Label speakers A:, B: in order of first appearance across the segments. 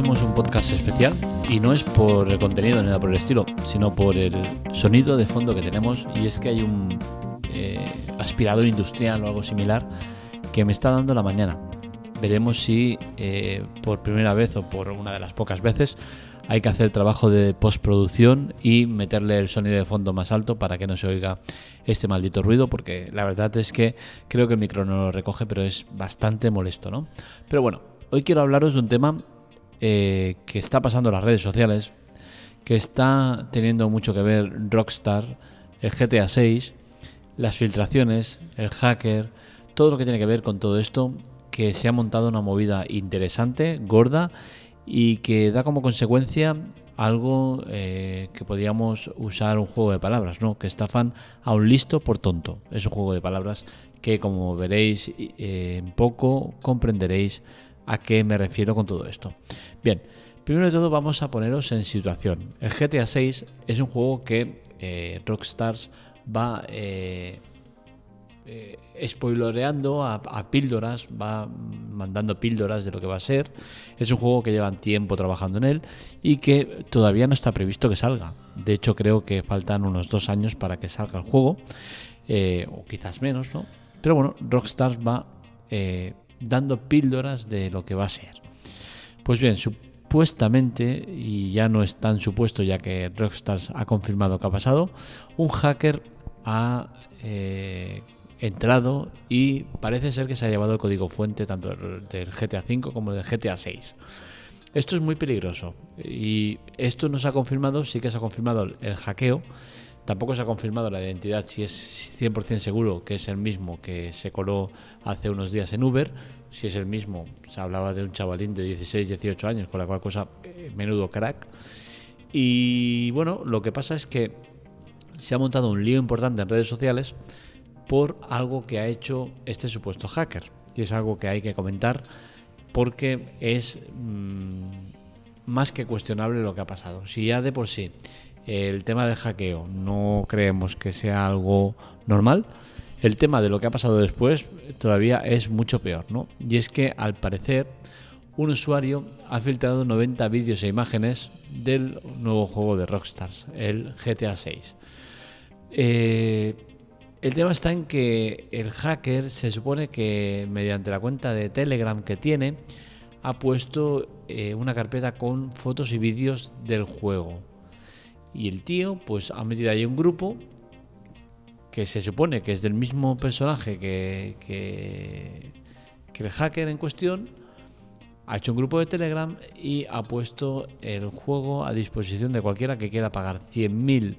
A: hacemos un podcast especial y no es por el contenido ni nada por el estilo, sino por el sonido de fondo que tenemos y es que hay un eh, aspirador industrial o algo similar que me está dando la mañana. Veremos si eh, por primera vez o por una de las pocas veces hay que hacer trabajo de postproducción y meterle el sonido de fondo más alto para que no se oiga este maldito ruido, porque la verdad es que creo que el micro no lo recoge, pero es bastante molesto, ¿no? Pero bueno, hoy quiero hablaros de un tema eh, que está pasando las redes sociales, que está teniendo mucho que ver Rockstar, el GTA 6, las filtraciones, el hacker, todo lo que tiene que ver con todo esto, que se ha montado una movida interesante, gorda, y que da como consecuencia algo eh, que podríamos usar un juego de palabras, ¿no? Que estafan a un listo por tonto. Es un juego de palabras que, como veréis eh, en poco, comprenderéis a qué me refiero con todo esto. Bien, primero de todo vamos a poneros en situación. El GTA 6 es un juego que eh, Rockstars va eh, eh, a, a, píldoras, va mandando píldoras de lo que va a ser. Es un juego que llevan tiempo trabajando en él y que todavía no está previsto que salga. De hecho, creo que faltan unos dos años para que salga el juego, o quizás menos, ¿no? Pero bueno, Rockstars va dando píldoras de lo que va a ser. Pues bien, supuestamente, y ya no es tan supuesto ya que Rockstars ha confirmado que ha pasado, un hacker ha eh, entrado y parece ser que se ha llevado el código fuente tanto del GTA V como del GTA 6. Esto es muy peligroso y esto no se ha confirmado, sí que se ha confirmado el hackeo, Tampoco se ha confirmado la identidad si es 100% seguro que es el mismo que se coló hace unos días en Uber. Si es el mismo, se hablaba de un chavalín de 16, 18 años, con la cual cosa, eh, menudo crack. Y bueno, lo que pasa es que se ha montado un lío importante en redes sociales por algo que ha hecho este supuesto hacker. Y es algo que hay que comentar porque es mmm, más que cuestionable lo que ha pasado. Si ya de por sí el tema del hackeo no creemos que sea algo normal. El tema de lo que ha pasado después todavía es mucho peor, ¿no? Y es que al parecer un usuario ha filtrado 90 vídeos e imágenes del nuevo juego de Rockstars, el GTA 6. Eh, el tema está en que el hacker se supone que mediante la cuenta de Telegram que tiene ha puesto eh, una carpeta con fotos y vídeos del juego. Y el tío, pues ha metido ahí un grupo que se supone que es del mismo personaje que, que, el hacker en cuestión. Ha hecho un grupo de Telegram y ha puesto el juego a disposición de cualquiera que quiera pagar 100.000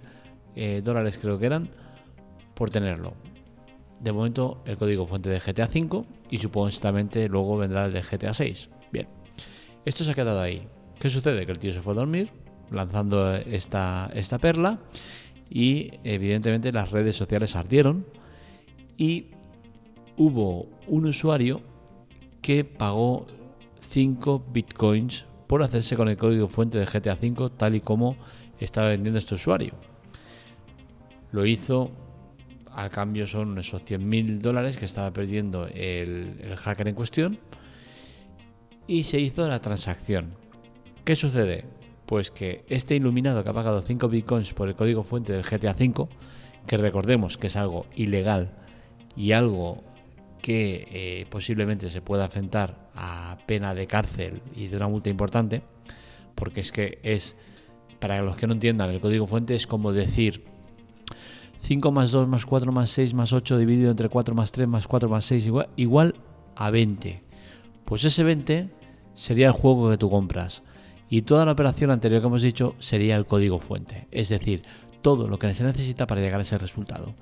A: eh, dólares, creo que eran, por tenerlo. De momento, el código fuente de GTA V y supuestamente luego vendrá el de GTA 6. Bien, esto se ha quedado ahí. ¿Qué sucede? Que el tío se fue a dormir, lanzando esta, esta perla y evidentemente las redes sociales ardieron y hubo un usuario que pagó 5 bitcoins por hacerse con el código fuente de GTA V tal y como estaba vendiendo este usuario. Lo hizo, al cambio son esos 100 mil dólares que estaba perdiendo el hacker en cuestión y se hizo la transacción. ¿Qué sucede? Pues que este iluminado que ha pagado 5 bitcoins por el código fuente del GTA V, que recordemos que es algo ilegal y algo que eh, posiblemente se pueda enfrentar a pena de cárcel y de una multa importante, porque es que es, para los que no entiendan, el código fuente es como decir 5 más 2 más 4 más 6 más 8 dividido entre 4 más 3 más 4 más 6 igual, igual a 20. Pues ese 20 sería el juego que tú compras. Y toda la operación anterior que hemos dicho sería el código fuente, es decir, todo lo que se necesita para llegar a ese resultado.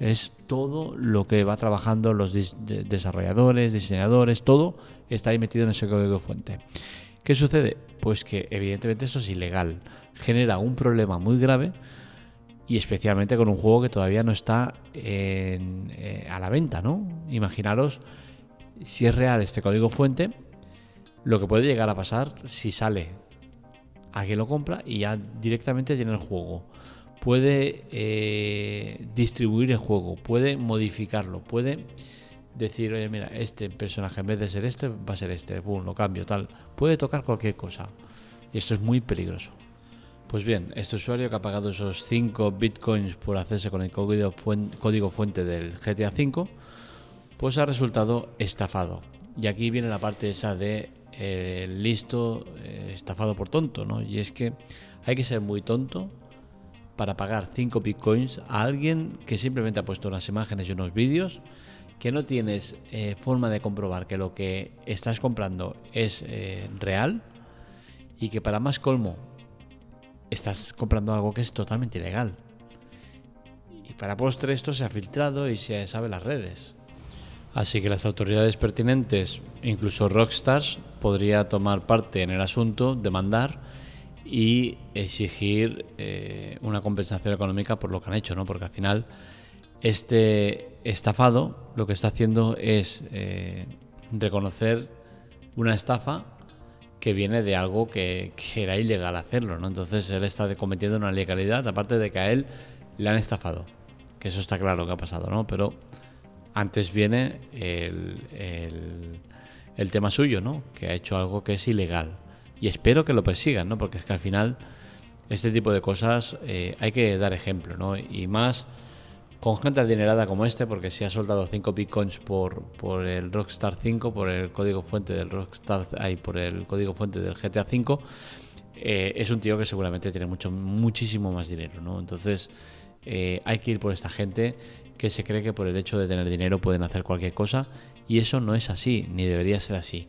A: Es todo lo que va trabajando los desarrolladores, diseñadores, todo está ahí metido en ese código fuente. ¿Qué sucede? Pues que evidentemente eso es ilegal, genera un problema muy grave y especialmente con un juego que todavía no está eh, a la venta, ¿no? Imaginaros si es real este código fuente, lo que puede llegar a pasar si sale a quien lo compra y ya directamente tiene el juego. Puede eh, distribuir el juego, puede modificarlo, puede decir, oye, mira, este personaje en vez de ser este, va a ser este, boom, lo cambio, tal. Puede tocar cualquier cosa. Y esto es muy peligroso. Pues bien, este usuario que ha pagado esos 5 bitcoins por hacerse con el código fuente, del GTA V, pues ha resultado estafado. Y aquí viene la parte esa de eh, listo, eh, estafado por tonto, ¿no? Y es que hay que ser muy tonto para pagar 5 bitcoins a alguien que simplemente ha puesto unas imágenes y unos vídeos que no tienes eh, forma de comprobar que lo que estás comprando es real y que para más colmo estás comprando algo que es totalmente ilegal. Y para postre esto se ha filtrado y se sabe las redes. Así que las autoridades pertinentes, incluso Rockstars, podría tomar parte en el asunto, demandar y exigir eh, una compensación económica por lo que han hecho, ¿no? Porque al final este estafado lo que está haciendo es eh, reconocer una estafa que viene de algo que, era ilegal hacerlo, ¿no? Entonces él está cometiendo una ilegalidad, aparte de que a él le han estafado. Que eso está claro que ha pasado, ¿no? Pero antes viene el, el, tema suyo, ¿no? Que ha hecho algo que es ilegal. Y espero que lo persigan, ¿no? Porque es que al final este tipo de cosas eh, hay que dar ejemplo, ¿no? Y más con gente adinerada como este, porque si ha soltado 5 bitcoins por, por el Rockstar 5, por el código fuente del Rockstar, ahí por el código fuente del GTA 5, eh, es un tío que seguramente tiene mucho, muchísimo más dinero, ¿no? Entonces eh, hay que ir por esta gente que se cree que por el hecho de tener dinero pueden hacer cualquier cosa y eso no es así, ni debería ser así.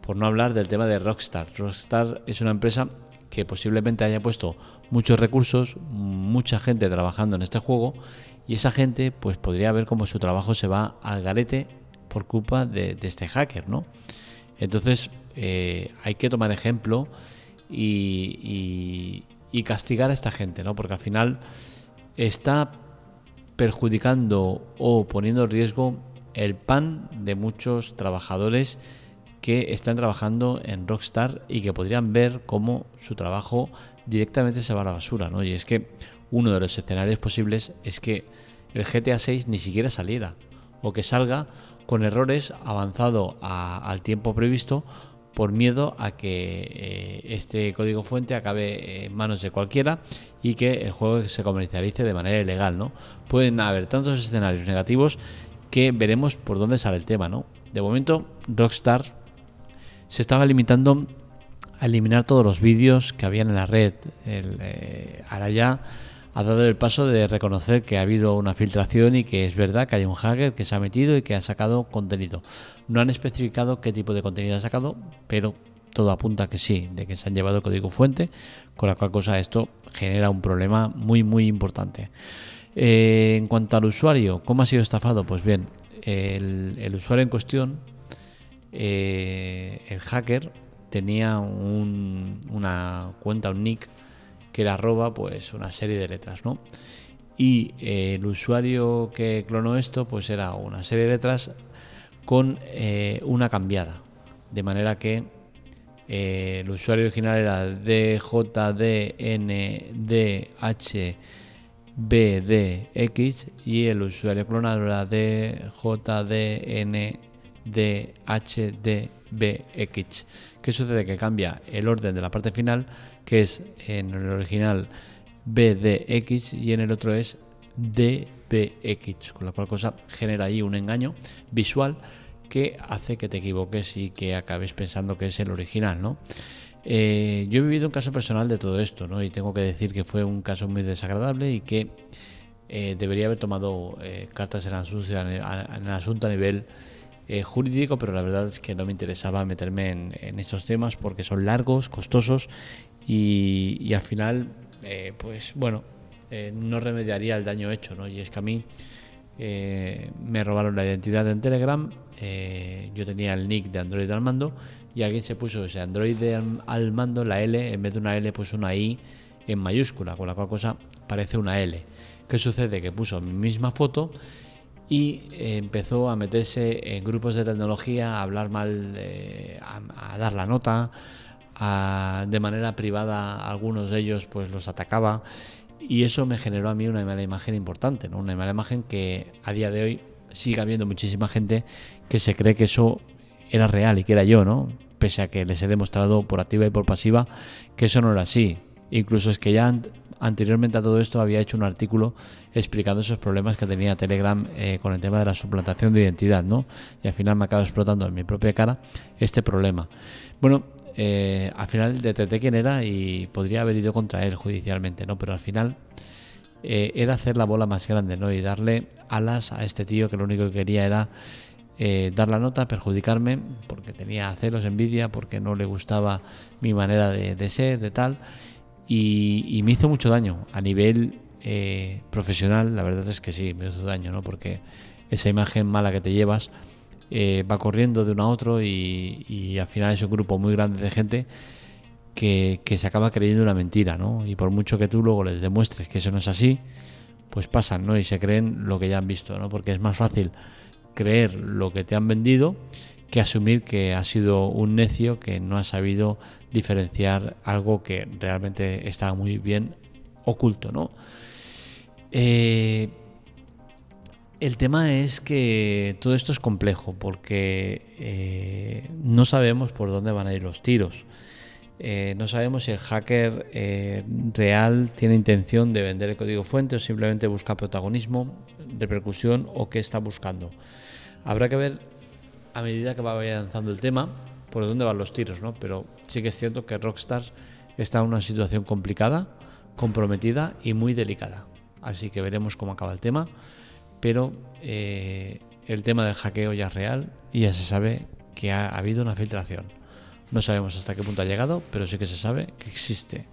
A: Por no hablar del tema de Rockstar. Rockstar es una empresa que posiblemente haya puesto muchos recursos, mucha gente trabajando en este juego y esa gente pues podría ver cómo su trabajo se va al garete por culpa de, este hacker, ¿no? Entonces eh, hay que tomar ejemplo y, castigar a esta gente, ¿no? Porque al final está perjudicando o poniendo en riesgo el pan de muchos trabajadores que están trabajando en Rockstar y que podrían ver cómo su trabajo directamente se va a la basura, ¿no? Y es que uno de los escenarios posibles es que el GTA 6 ni siquiera saliera o que salga con errores avanzado al tiempo previsto por miedo a que eh, este código fuente acabe en manos de cualquiera y que el juego se comercialice de manera ilegal, ¿no? Pueden haber tantos escenarios negativos que veremos por dónde sale el tema, ¿no? De momento, Rockstar se estaba limitando a eliminar todos los vídeos que habían en la red. Eh, ahora ya ha dado el paso de reconocer que ha habido una filtración y que es verdad que hay un hacker que se ha metido y que ha sacado contenido. No han especificado qué tipo de contenido ha sacado, pero todo apunta que sí, de que se han llevado el código fuente, con la cual cosa esto genera un problema muy muy importante. Eh, en cuanto al usuario, ¿cómo ha sido estafado? Pues bien, el, usuario en cuestión, eh, el hacker, tenía una cuenta, un nick que era arroba pues una serie de letras, ¿no? Y eh, el usuario que clonó esto pues era una serie de letras con eh, una cambiada, de manera que eh, el usuario original era DJDNDHBDX y el usuario clonado era DJDNDHDBX. ¿Qué sucede? Que cambia el orden de la parte final, que es en el original BDX y en el otro es DBX, con la cual cosa genera ahí un engaño visual que hace que te equivoques y que acabes pensando que es el original, ¿no? Eh, yo he vivido un caso personal de todo esto, ¿no? Y tengo que decir que fue un caso muy desagradable y que eh, debería haber tomado eh, cartas en, en el asunto a nivel eh, jurídico, pero la verdad es que no me interesaba meterme en, estos temas porque son largos, costosos y, al final, eh, pues bueno, eh, no remediaría el daño hecho. Y es que a mí me robaron la identidad en Telegram, yo tenía el nick de Android al mando y alguien se puso ese Android al mando, la L, en vez de una L, puso una I en mayúscula, con la cual cosa parece una L. ¿Qué sucede? Que puso mi misma foto y eh, empezó a meterse en grupos de tecnología, a hablar mal, a, dar la nota, de manera privada algunos de ellos pues los atacaba y eso me generó a mí una mala imagen importante, ¿no? una mala imagen que a día de hoy sigue habiendo muchísima gente que se cree que eso era real y que era yo, ¿no? Pese a que les he demostrado por activa y por pasiva que eso no era así. Incluso es que ya anteriormente a todo esto había hecho un artículo explicando esos problemas que tenía Telegram eh, con el tema de la suplantación de identidad, ¿no? Y al final me acaba explotando en mi propia cara este problema. Bueno, eh, al final detecté quién era y podría haber ido contra él judicialmente, ¿no? Pero al final eh, era hacer la bola más grande, ¿no? Y darle alas a este tío que lo único que quería era dar la nota, perjudicarme, porque tenía celos, envidia, porque no le gustaba mi manera de ser, de tal y, me hizo mucho daño a nivel eh, profesional. La verdad es que sí, me hizo daño, ¿no? Porque esa imagen mala que te llevas eh, va corriendo de uno a otro y, al final es un grupo muy grande de gente que, se acaba creyendo una mentira, ¿no? Y por mucho que tú luego les demuestres que eso no es así, pues pasan, ¿no? Y se creen lo que ya han visto, ¿no? Porque es más fácil creer lo que te han vendido que asumir que ha sido un necio que no ha sabido diferenciar algo que realmente está muy bien oculto, ¿no? Eh, el tema es que todo esto es complejo porque eh, no sabemos por dónde van a ir los tiros. Eh, no sabemos si el hacker real tiene intención de vender el código fuente o simplemente busca protagonismo, repercusión o qué está buscando. Habrá que ver a medida que va avanzando el tema por dónde van los tiros, ¿no? Pero sí que es cierto que Rockstar está en una situación complicada, comprometida y muy delicada. Así que veremos cómo acaba el tema. Pero eh, el tema del hackeo ya es real y ya se sabe que ha habido una filtración. No sabemos hasta qué punto ha llegado, pero sí que se sabe que existe.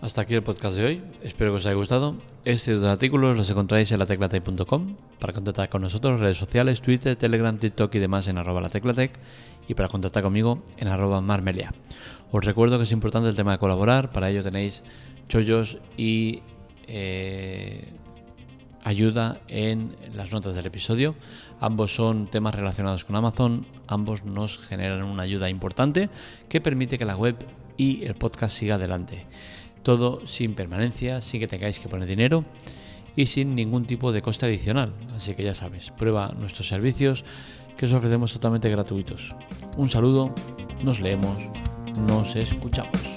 A: Hasta aquí el podcast de hoy. Espero que os haya gustado. Este y artículos los encontráis en lateclatec.com. Para contactar con nosotros, redes sociales, Twitter, Telegram, TikTok y demás en arroba lateclatec. Y para contactar conmigo en arroba marmelia. Os recuerdo que es importante el tema de colaborar. Para ello tenéis chollos y eh, ayuda en las notas del episodio. Ambos son temas relacionados con Amazon. Ambos nos generan una ayuda importante que permite que la web y el podcast siga adelante. Todo sin permanencia, sin que tengáis que poner dinero y sin ningún tipo de coste adicional. Así que ya sabes, prueba nuestros servicios que os ofrecemos totalmente gratuitos. Un saludo, nos leemos, nos escuchamos.